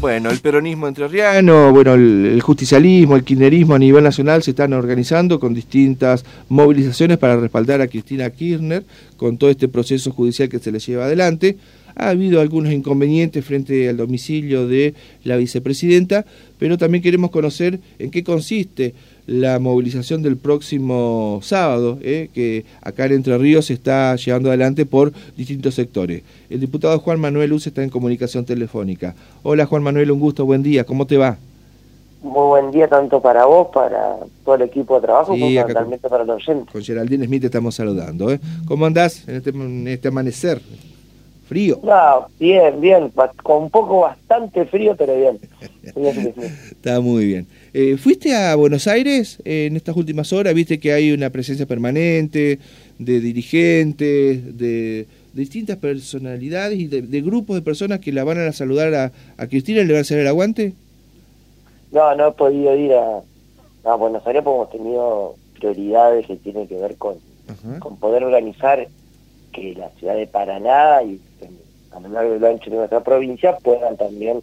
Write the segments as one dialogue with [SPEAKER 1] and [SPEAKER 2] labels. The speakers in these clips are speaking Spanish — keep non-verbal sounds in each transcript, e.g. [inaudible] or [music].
[SPEAKER 1] Bueno, el peronismo entrerriano, bueno, el, justicialismo, el kirchnerismo a nivel nacional se están organizando con distintas movilizaciones para respaldar a Cristina Kirchner con todo este proceso judicial que se le lleva adelante. Ha habido algunos inconvenientes frente al domicilio de la vicepresidenta, pero también queremos conocer en qué consiste la movilización del próximo sábado, eh, que acá en Entre Ríos se está llevando adelante por distintos sectores. El diputado Juan Manuel Luz está en comunicación telefónica. Hola Juan Manuel, un gusto, buen día, ¿cómo te va?
[SPEAKER 2] Muy buen día tanto para vos, para todo el equipo de trabajo, como totalmente para los oyentes.
[SPEAKER 1] Con Geraldine Smith te estamos saludando. ¿eh? ¿Cómo andás en este, en este amanecer? ¿Frío?
[SPEAKER 2] No, bien, bien, con un poco bastante frío, pero [laughs] bien.
[SPEAKER 1] Está muy bien. Eh, ¿Fuiste a Buenos Aires en estas últimas horas? ¿Viste que hay una presencia permanente de dirigentes, de, distintas personalidades y de, grupos de personas que la van a saludar a, a Cristina y le van a hacer el aguante?
[SPEAKER 2] No, no he podido ir a, a Buenos Aires porque hemos tenido prioridades que tienen que ver con, con poder organizar que la ciudad de Paraná y a lo largo del ancho de nuestra provincia puedan también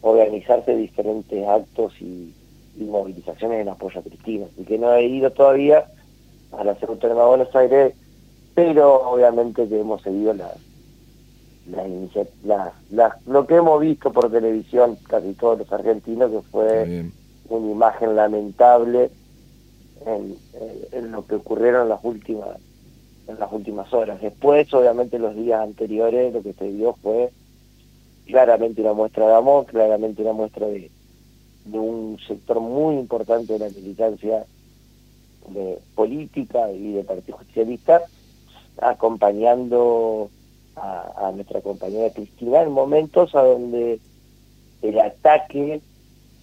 [SPEAKER 2] organizarse diferentes actos y, movilizaciones en apoyo a Cristina. Y que no he ido todavía a la Ciudad Autónoma de Buenos Aires, pero obviamente que hemos seguido la, la, lo que hemos visto por televisión casi todos los argentinos, que fue una imagen lamentable en, en, lo que ocurrieron las últimas en las últimas horas. Después, obviamente, los días anteriores lo que se vio fue claramente una muestra de amor, claramente una muestra de, un sector muy importante de la militancia política y de Partido Socialista, acompañando a, nuestra compañera Cristina en momentos a donde el ataque,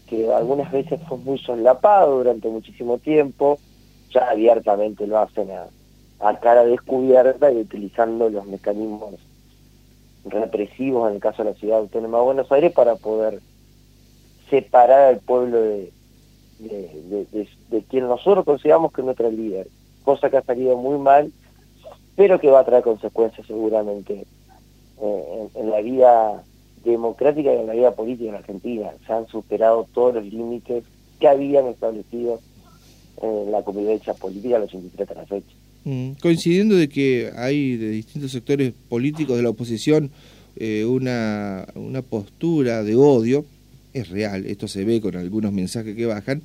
[SPEAKER 2] que algunas veces fue muy solapado durante muchísimo tiempo, ya abiertamente lo hacen a, a cara descubierta y utilizando los mecanismos represivos en el caso de la ciudad autónoma de Buenos Aires para poder separar al pueblo de, de, quien nosotros consideramos que es nuestro líder, cosa que ha salido muy mal, pero que va a traer consecuencias seguramente eh, en, la vida democrática y en la vida política en Argentina. Se han superado todos los límites que habían establecido en la convivencia política los 83 de la fecha.
[SPEAKER 1] Mm, coincidiendo de que hay de distintos sectores políticos de la oposición eh, una, una postura de odio, es real, esto se ve con algunos mensajes que bajan,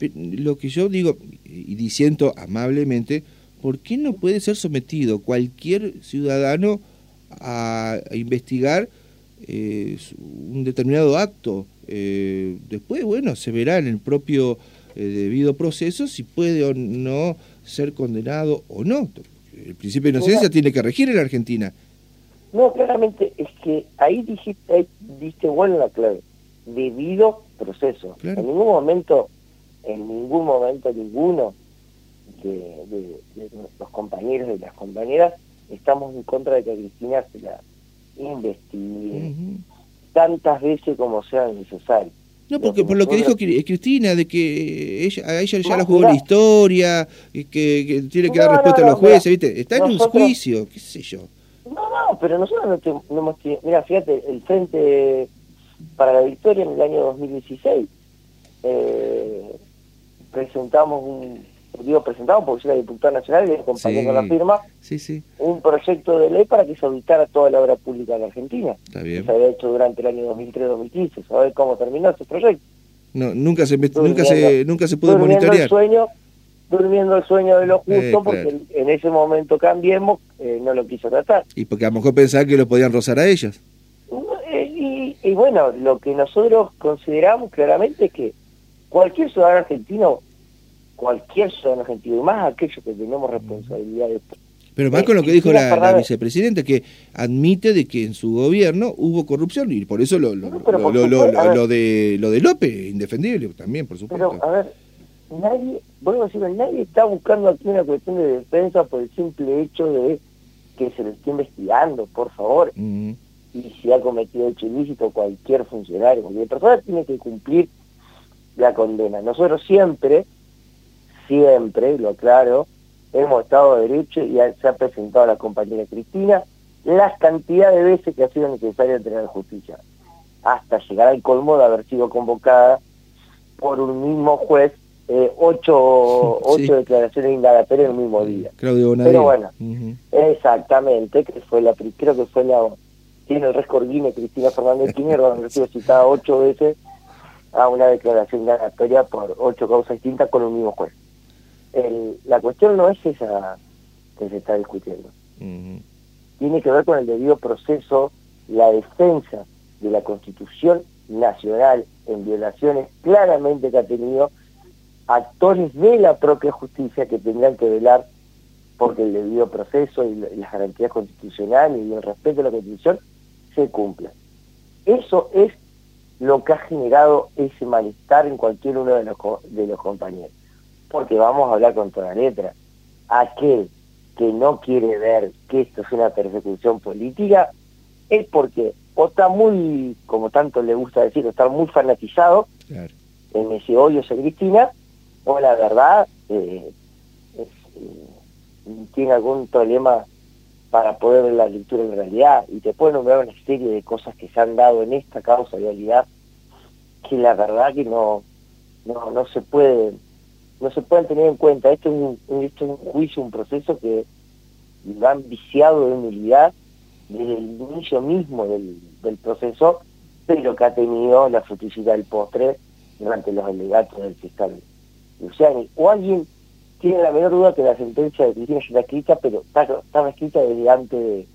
[SPEAKER 1] lo que yo digo y diciendo amablemente, ¿por qué no puede ser sometido cualquier ciudadano a, investigar eh, un determinado acto? Eh, después, bueno, se verá en el propio debido proceso si puede o no ser condenado o no. El principio de inocencia tiene que regir en la Argentina.
[SPEAKER 2] No, claramente, es que ahí dijiste, ahí diste bueno la clave. Debido proceso. En ningún momento, en ningún momento ninguno de, los compañeros y las compañeras estamos en contra de que Cristina se la investigue tantas veces como sea necesario.
[SPEAKER 1] No, porque por lo que dijo Cristina, de que ella, a ella ya la jugó la historia, que, que tiene que dar respuesta a los jueces, ¿viste? Está en un juicio, qué sé yo.
[SPEAKER 2] No, no, pero nosotros no, hemos... Mira, fíjate, el Frente para la Victoria en el año 2016 eh, presentamos un, digo presentamos porque soy la diputada nacional y acompañé con la firma,
[SPEAKER 1] sí, sí.
[SPEAKER 2] un proyecto de ley para que se auditara toda la obra pública de la Argentina.
[SPEAKER 1] Está bien.
[SPEAKER 2] se había hecho durante el año 2003-2015. ¿Sabes cómo terminó ese proyecto?
[SPEAKER 1] No, nunca se, nunca se, nunca se pudo monitorear.
[SPEAKER 2] El sueño, durmiendo el sueño de lo justo, eh, porque en ese momento cambiemos, eh, no lo quiso tratar.
[SPEAKER 1] Y porque a lo mejor pensaba que lo podían rozar a ellas.
[SPEAKER 2] Eh, y, y bueno, lo que nosotros consideramos claramente es que cualquier ciudadano argentino cualquier ciudadano argentino, y más aquellos que tenemos responsabilidades.
[SPEAKER 1] Pero más con lo que dijo la, vicepresidenta, que admite de que en su gobierno hubo corrupción y por eso lo, lo, lo, de, lo de López, indefendible también, por supuesto.
[SPEAKER 2] Pero, a ver, nadie, vuelvo a decir, nadie está buscando aquí una cuestión de defensa por el simple hecho de que se le esté investigando, por favor. Y si ha cometido hecho ilícito cualquier funcionario, cualquier persona tiene que cumplir la condena. Nosotros siempre siempre, lo aclaro, hemos estado de derecho y se ha presentado a la compañera Cristina las cantidades de veces que ha sido necesario tener justicia. hasta llegar al colmo de haber sido convocada por un mismo juez eh, ocho, [laughs] ocho declaraciones indagatorias en el mismo día.
[SPEAKER 1] Claudio
[SPEAKER 2] Pero bueno, exactamente, que fue la creo que fue la tiene el récord Guinness Cristina Fernández [laughs] Kirchner, donde ha sido citada ocho veces a una declaración indagatoria por ocho causas distintas con un mismo juez. El, la cuestión no es esa que se está discutiendo. Tiene que ver con el debido proceso, la defensa de la Constitución Nacional en violaciones claramente que ha tenido actores de la propia justicia que tendrán que velar porque el debido proceso y las garantías constitucionales y el respeto a la Constitución se cumplan. Eso es lo que ha generado ese malestar en cualquier uno de los, de los compañeros. Porque vamos a hablar con toda letra. Aquel que no quiere ver que esto es una persecución política es porque o está muy, como tanto le gusta decir, o está muy fanatizado en ese odio a Cristina, o la verdad eh, eh, tiene algún problema para poder ver la lectura en realidad y te puedo nombrar una serie de cosas que se han dado en esta causa de realidad que la verdad que no no, no se puede no se pueden tener en cuenta esto es un, juicio un proceso que lo han viciado de humildad desde el inicio mismo del, proceso pero que ha tenido la fruticidad del postre durante los alegatos del fiscal Luciani o alguien tiene la menor duda que la sentencia de Cristina está escrita, pero estaba escrita desde antes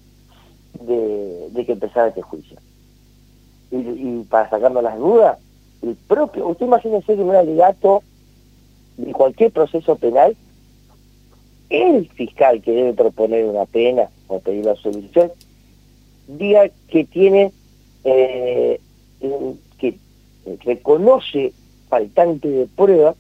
[SPEAKER 2] de, que empezara este juicio. Y, para sacarnos las dudas, el propio, usted imagínese que un alegato de cualquier proceso penal, el fiscal que debe proponer una pena o pedir la solución, diga que tiene, eh, que reconoce faltante de prueba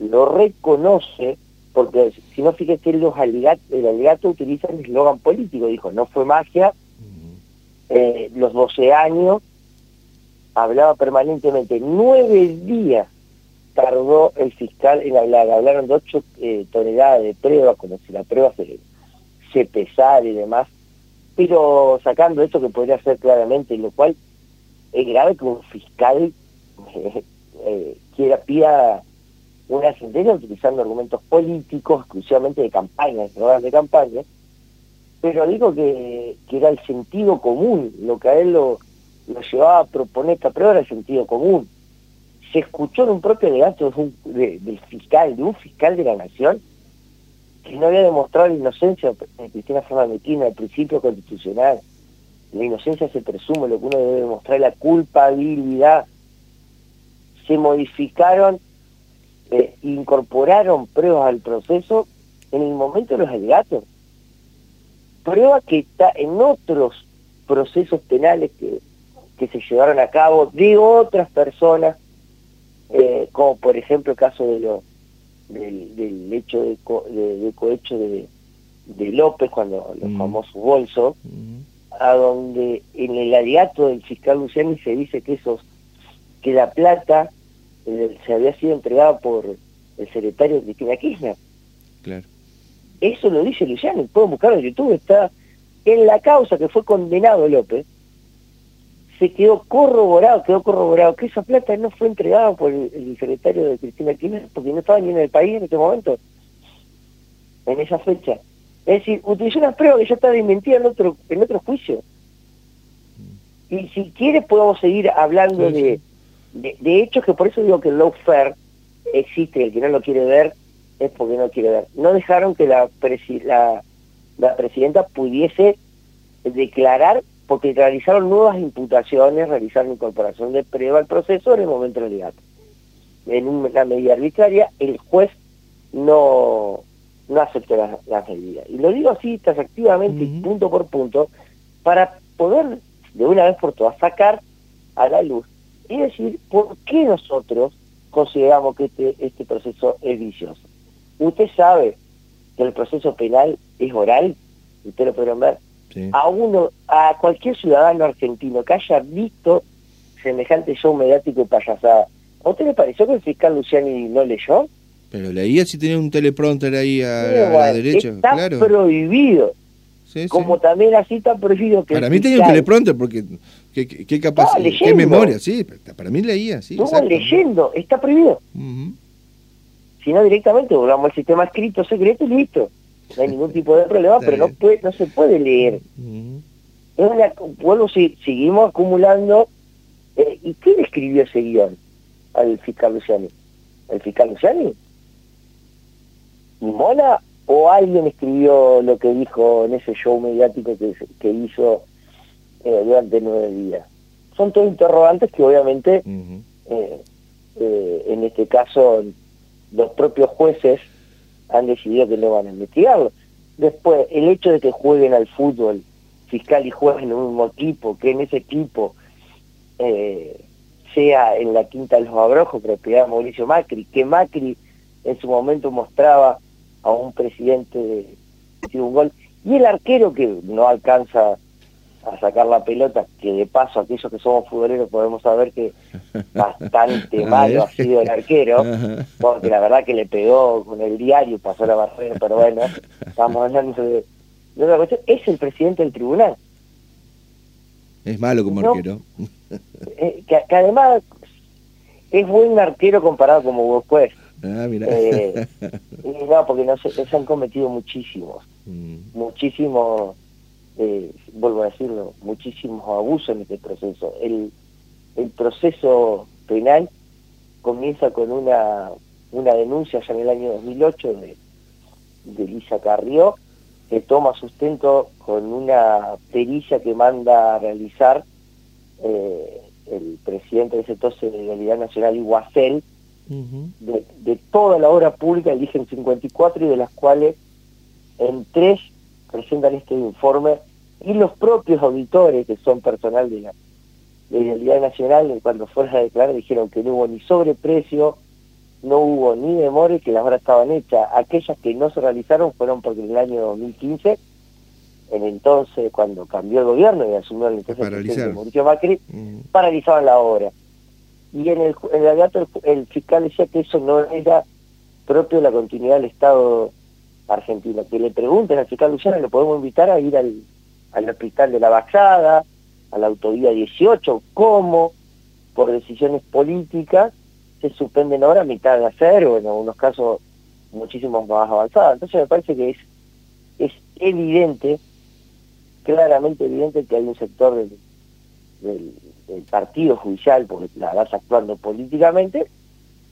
[SPEAKER 2] lo reconoce, porque si no fíjese, los el alegato utiliza el eslogan político, dijo, no fue magia, eh, los 12 años, hablaba permanentemente, nueve días tardó el fiscal en hablar, hablaron de ocho eh, toneladas de prueba, como si la prueba se, se pesara y demás, pero sacando esto que podría ser claramente, lo cual es grave que un fiscal [laughs] eh, quiera pida una sentencia utilizando argumentos políticos, exclusivamente de campaña, de programas de campaña, pero digo que, era el sentido común, lo que a él lo, llevaba a proponer esta prueba era el sentido común. Se escuchó en un propio alegato de del fiscal, de un fiscal de la nación, que no había demostrado la inocencia de Cristina Fernández Kirchner al principio constitucional. La inocencia se presume, lo que uno debe demostrar es la culpabilidad. Se modificaron eh, incorporaron pruebas al proceso en el momento de los alegatos. Prueba que está en otros procesos penales que, que se llevaron a cabo de otras personas, eh, como por ejemplo el caso de lo, del, hecho de, de, cohecho de, de, López, cuando los famosos bolsos, a donde en el alegato del fiscal Luciani se dice que esos que la plata se había sido entregado por el secretario de Cristina Kirchner.
[SPEAKER 1] Claro.
[SPEAKER 2] Eso lo dice Luciano, puedo buscarlo en YouTube, está en la causa que fue condenado López, se quedó corroborado, quedó corroborado que esa plata no fue entregada por el, secretario de Cristina Kirchner porque no estaba ni en el país en este momento, en esa fecha. Es decir, utilizó una prueba que ya está desmentida en otro, en otro juicio. Y si quiere podemos seguir hablando de, de, hecho, que por eso digo que el fair existe, el que no lo quiere ver es porque no quiere ver. No dejaron que la, la, la presidenta pudiese declarar porque realizaron nuevas imputaciones, realizaron incorporación de prueba al proceso en el momento del. En una medida arbitraria, el juez no, no aceptó las la medidas. Y lo digo así, taxativamente, punto por punto, para poder de una vez por todas sacar a la luz y decir por qué nosotros consideramos que este, este proceso es vicioso. Usted sabe que el proceso penal es oral, usted lo puede ver, a uno, a cualquier ciudadano argentino que haya visto semejante show mediático y payasada, ¿a usted le pareció que el fiscal Luciani no leyó?
[SPEAKER 1] Pero leía si tenía un teleprompter ahí a, la derecha,
[SPEAKER 2] está prohibido. como también así está prohibido que...
[SPEAKER 1] Para mí tenía un teleprompter porque qué, qué, capaz, qué memoria, sí, para mí leía, sí.
[SPEAKER 2] Estuvo leyendo, está prohibido. Si no directamente volvamos al sistema escrito secreto y listo. No hay ningún tipo de problema, pero no puede, no se puede leer. vuelvo, si, seguimos acumulando. Eh, ¿Y quién escribió ese guion al fiscal Luciani? ¿El fiscal Luciani? ¿Y Mona o alguien escribió lo que dijo en ese show mediático que, que hizo eh, durante nueve días. Son todos interrogantes que obviamente eh, en este caso los propios jueces han decidido que no van a investigarlo. Después, el hecho de que jueguen al fútbol, fiscal y juez en un mismo equipo, que en ese equipo sea en la Quinta de los Abrojos, propiedad de Mauricio Macri, que Macri en su momento mostraba a un presidente de un gol. Y el arquero que no alcanza a sacar la pelota, que de paso aquellos que somos futboleros podemos saber que [laughs] bastante malo ha sido el arquero, [laughs] porque la verdad que le pegó con el diario, pasó la barrera, pero bueno, estamos hablando de, otra cuestión, es el presidente del tribunal.
[SPEAKER 1] Es malo como arquero.
[SPEAKER 2] Eh, que, además es buen arquero comparado como vos pues Ah, mira. Eh, [laughs] no, porque no se, se han cometido muchísimos, mm. muchísimos, eh, vuelvo a decirlo, muchísimos abusos en este proceso. El, el proceso penal comienza con una, una denuncia ya en el año 2008 de, de Lisa Carrió, que toma sustento con una pericia que manda a realizar eh, el presidente de ese entonces de Realidad Nacional, Iguacel, de, toda la obra pública eligen 54 y de las cuales en tres presentan este informe y los propios auditores que son personal de la Realidad Nacional cuando fueron a declarar dijeron que no hubo ni sobreprecio no hubo ni memoria que las obras estaban hechas. Aquellas que no se realizaron fueron porque en el año 2015 en entonces cuando cambió el gobierno y asumió el entonces Mauricio Macri paralizaban la obra. Y en el, en el el, fiscal decía que eso no era propio de la continuidad del Estado argentino. Que le pregunten al fiscal Luciano, lo podemos invitar a ir al, al hospital de la Bajada, a la autovía 18, cómo por decisiones políticas se suspenden ahora a mitad de hacer, o en algunos casos muchísimos más avanzados. Entonces me parece que es, es evidente, claramente evidente que hay un sector del, del, partido judicial, porque la vas actuando políticamente,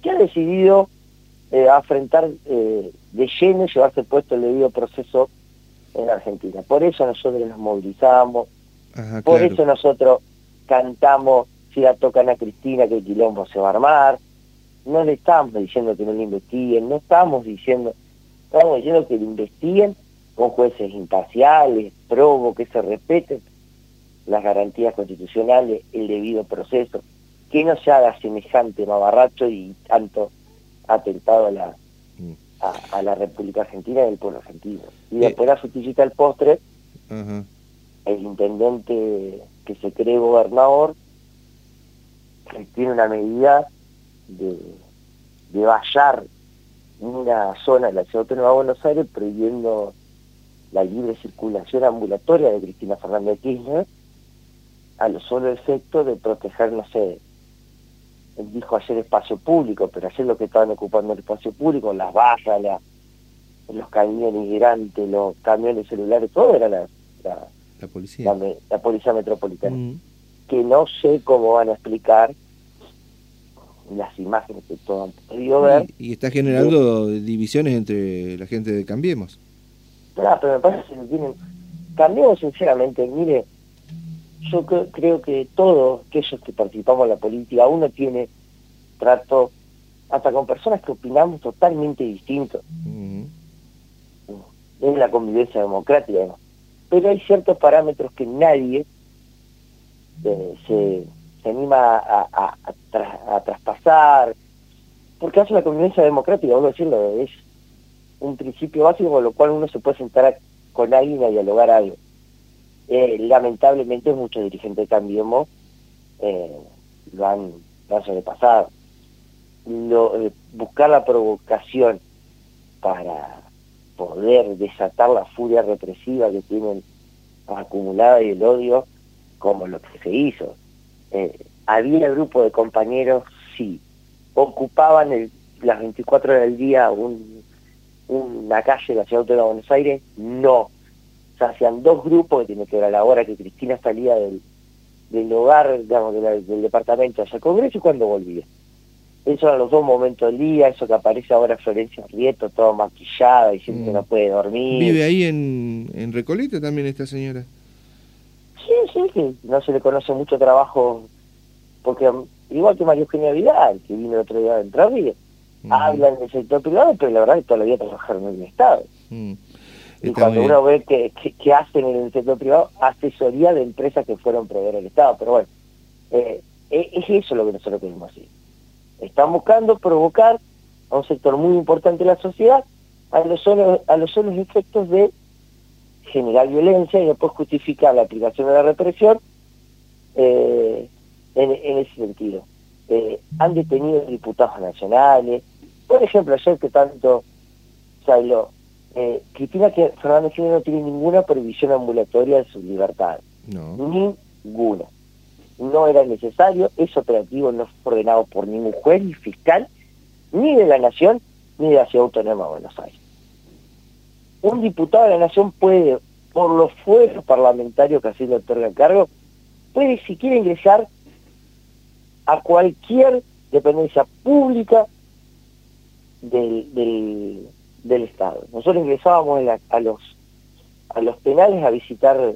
[SPEAKER 2] que ha decidido eh, afrontar eh, de lleno y llevarse puesto el debido proceso en Argentina. Por eso nosotros nos movilizamos, por eso nosotros cantamos, si la tocan a Cristina, que el quilombo se va a armar, no le estamos diciendo que no le investiguen, no estamos diciendo, estamos diciendo que le investiguen con jueces imparciales, probos, que se respeten, las garantías constitucionales, el debido proceso, que no se haga semejante mamarracho y tanto atentado a la, a, la República Argentina y al pueblo argentino. Y eh. después la frutillita del postre, el intendente que se cree gobernador, tiene una medida de, de vallar una zona de la ciudad autónoma de Buenos Aires prohibiendo la libre circulación ambulatoria de Cristina Fernández de Kirchner a lo solo efecto de proteger, no sé, él dijo hacer espacio público, pero hacer lo que estaban ocupando el espacio público, las vallas, los camiones migrantes, los camiones celulares, todo era la, la, policía. La, policía metropolitana. Mm. Que no sé cómo van a explicar las imágenes que todos han podido ver.
[SPEAKER 1] Y, está generando divisiones entre la gente de Cambiemos.
[SPEAKER 2] Claro, pero me parece que tienen... Cambiemos sinceramente, mire, yo creo que todos aquellos que participamos en la política, uno tiene trato hasta con personas que opinamos totalmente distintos. Es la convivencia democrática, pero hay ciertos parámetros que nadie eh, se, se, anima a, a, traspasar, porque hace la convivencia democrática, vamos a decirlo, es un principio básico con lo cual uno se puede sentar con alguien a dialogar algo. Eh, lamentablemente muchos dirigentes de Cambiemos eh, lo, han. Lo, eh, buscar la provocación para poder desatar la furia represiva que tienen acumulada y el odio como lo que se hizo. Eh, había grupo de compañeros, sí, ocupaban las 24 horas del día un, una calle de la ciudad de Buenos Aires, no. O sea, hacían dos grupos, que tiene que ver a la hora que Cristina salía del, del hogar, digamos, del departamento hacia el Congreso y cuando volvía. Esos eran los dos momentos del día, eso que aparece ahora Florencia Rieto, todo maquillada, diciendo que mm. no puede dormir.
[SPEAKER 1] ¿Vive ahí en, en Recoleta también esta señora?
[SPEAKER 2] Sí, sí, sí, no se le conoce mucho trabajo, porque igual que María Eugenia Vidal, que vino el otro día de Entre Ríos, mm. hablan del sector privado, pero la verdad es que todavía trabajaron en el Estado. Mm. Y cuando uno ve que, que, hacen en el sector privado, asesoría de empresas que fueron proveer al Estado. Pero bueno, eh, eh, es eso lo que nosotros queremos hacer. Están buscando provocar a un sector muy importante de la sociedad a los solos, a los solos efectos de generar violencia y después justificar la aplicación de la represión eh, en, ese sentido. han detenido diputados nacionales, por ejemplo, ayer que tanto se habló, eh, Cristina que Fernández Kirchner no tiene ninguna prohibición ambulatoria de su libertad. Ninguna. No era necesario, ese operativo no fue ordenado por ningún juez ni fiscal, ni de la Nación, ni de la Ciudad Autónoma de Buenos Aires. Un diputado de la Nación puede, por los fueros parlamentarios que así le otorga cargo, puede si quiere ingresar a cualquier dependencia pública del, del, del Estado. Nosotros ingresábamos a, los, a los penales a visitar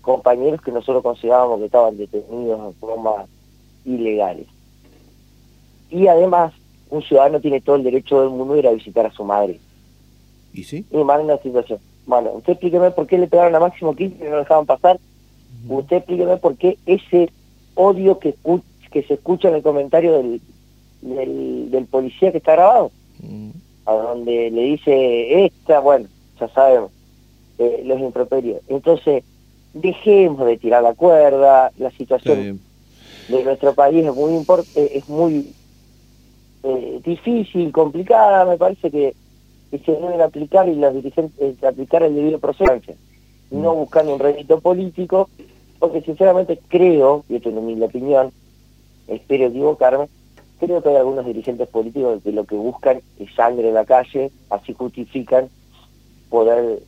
[SPEAKER 2] compañeros que nosotros considerábamos que estaban detenidos de forma ilegales. Y además, un ciudadano tiene todo el derecho del mundo de ir a visitar a su madre.
[SPEAKER 1] ¿Y sí?
[SPEAKER 2] Y más en la situación. Bueno, usted explíqueme por qué le pegaron a Máximo 15 y no lo dejaban pasar. Usted explíqueme por qué ese odio que, que se escucha en el comentario del, del, policía que está grabado a donde le dice esta, bueno, ya sabemos, eh, los improperios. Entonces, dejemos de tirar la cuerda, la situación de nuestro país es muy eh, es muy eh, difícil, complicada, me parece que, se deben aplicar y los dirigentes aplicar el debido proceso, no mm. buscando un rédito político, porque sinceramente creo, y esto es mi opinión, espero equivocarme, creo que hay algunos dirigentes políticos que lo que buscan es sangre en la calle, así justifican poder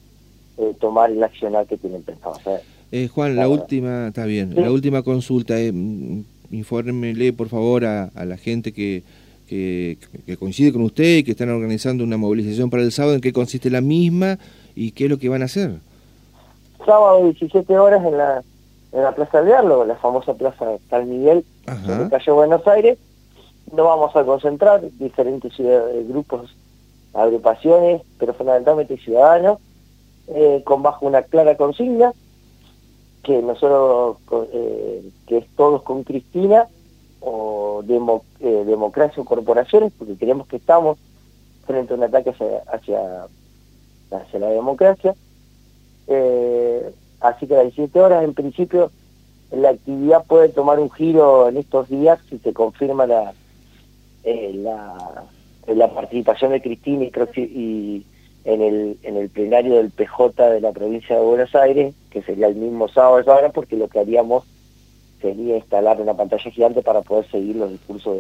[SPEAKER 2] eh, tomar el accionar que tienen pensado hacer.
[SPEAKER 1] Eh, Juan, la última, está bien, la última consulta, eh, mm, infórmele por favor a, la gente que, que, coincide con usted y que están organizando una movilización para el sábado, en qué consiste la misma y qué es lo que van a hacer.
[SPEAKER 2] Sábado 17 horas en la, en la Plaza de Diálogo, la famosa Plaza San Miguel, en calle Buenos Aires, no vamos a concentrar diferentes grupos, agrupaciones, pero fundamentalmente ciudadanos, eh, con bajo una clara consigna, que nosotros, eh, que es todos con Cristina, o eh, democracia o corporaciones, porque creemos que estamos frente a un ataque hacia, hacia la democracia. así que a las 17 horas, en principio, la actividad puede tomar un giro en estos días si se confirma la, eh, la, la participación de Cristina y, creo y en el, en el plenario del PJ de la provincia de Buenos Aires, que sería el mismo sábado ahora, porque lo que haríamos sería instalar una pantalla gigante para poder seguir los discursos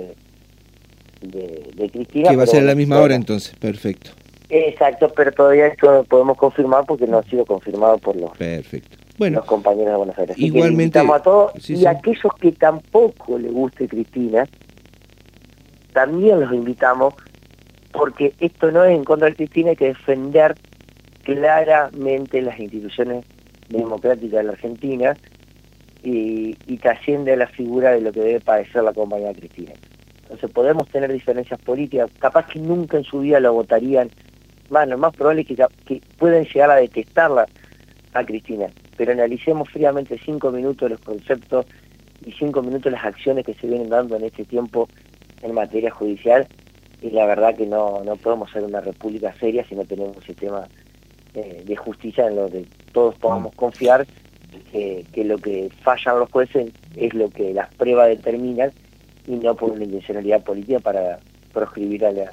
[SPEAKER 2] de, de, Cristina.
[SPEAKER 1] Que va a ser a la misma hora entonces, perfecto.
[SPEAKER 2] Exacto, pero todavía esto no podemos confirmar porque no ha sido confirmado por los,
[SPEAKER 1] perfecto. Bueno,
[SPEAKER 2] los compañeros de Buenos Aires.
[SPEAKER 1] igualmente.
[SPEAKER 2] a todos y a aquellos que tampoco le guste Cristina, también los invitamos, porque esto no es en contra de Cristina, hay que defender claramente las instituciones democráticas de la Argentina y, y trasciende la figura de lo que debe padecer la compañía Cristina. Entonces podemos tener diferencias políticas, capaz que nunca en su vida lo votarían, bueno, más probable es que, que pueden llegar a detestarla a Cristina, pero analicemos fríamente cinco minutos los conceptos y cinco minutos las acciones que se vienen dando en este tiempo en materia judicial y la verdad que no, no podemos ser una república seria si no tenemos un sistema eh, de justicia en lo que todos podamos mm. confiar que, que, lo que fallan los jueces es lo que las pruebas determinan y no por una intencionalidad política para proscribir a la,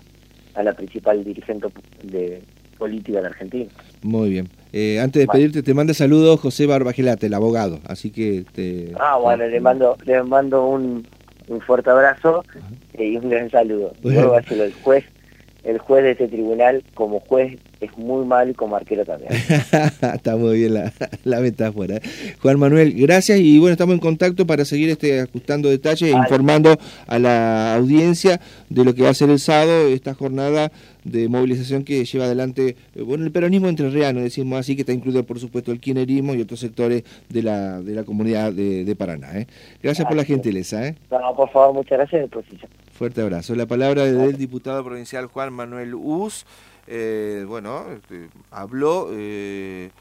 [SPEAKER 2] a la principal dirigente de, política en Argentina.
[SPEAKER 1] Muy bien. Eh, antes de despedirte, te manda saludos José Barbagelate, el abogado. Así que te...
[SPEAKER 2] Ah, bueno, le mando, le mando un, un fuerte abrazo y un gran saludo. Luego el juez el juez de este tribunal como juez es muy mal como arquero también. [laughs]
[SPEAKER 1] Está muy bien la, la metáfora. Juan Manuel, gracias y bueno, estamos en contacto para seguir este, ajustando detalles e informando a la audiencia de lo que va a ser el sábado, esta jornada de movilización que lleva adelante eh, bueno el peronismo entrerriano, decimos así, que está incluido por supuesto el quinerismo y otros sectores de la, de la comunidad de, Paraná. ¿eh? Gracias por la gentileza. ¿eh?
[SPEAKER 2] No, por favor, muchas gracias.
[SPEAKER 1] Fuerte abrazo. La palabra del diputado provincial Juan Manuel Uz. Eh, bueno, este, habló... Eh,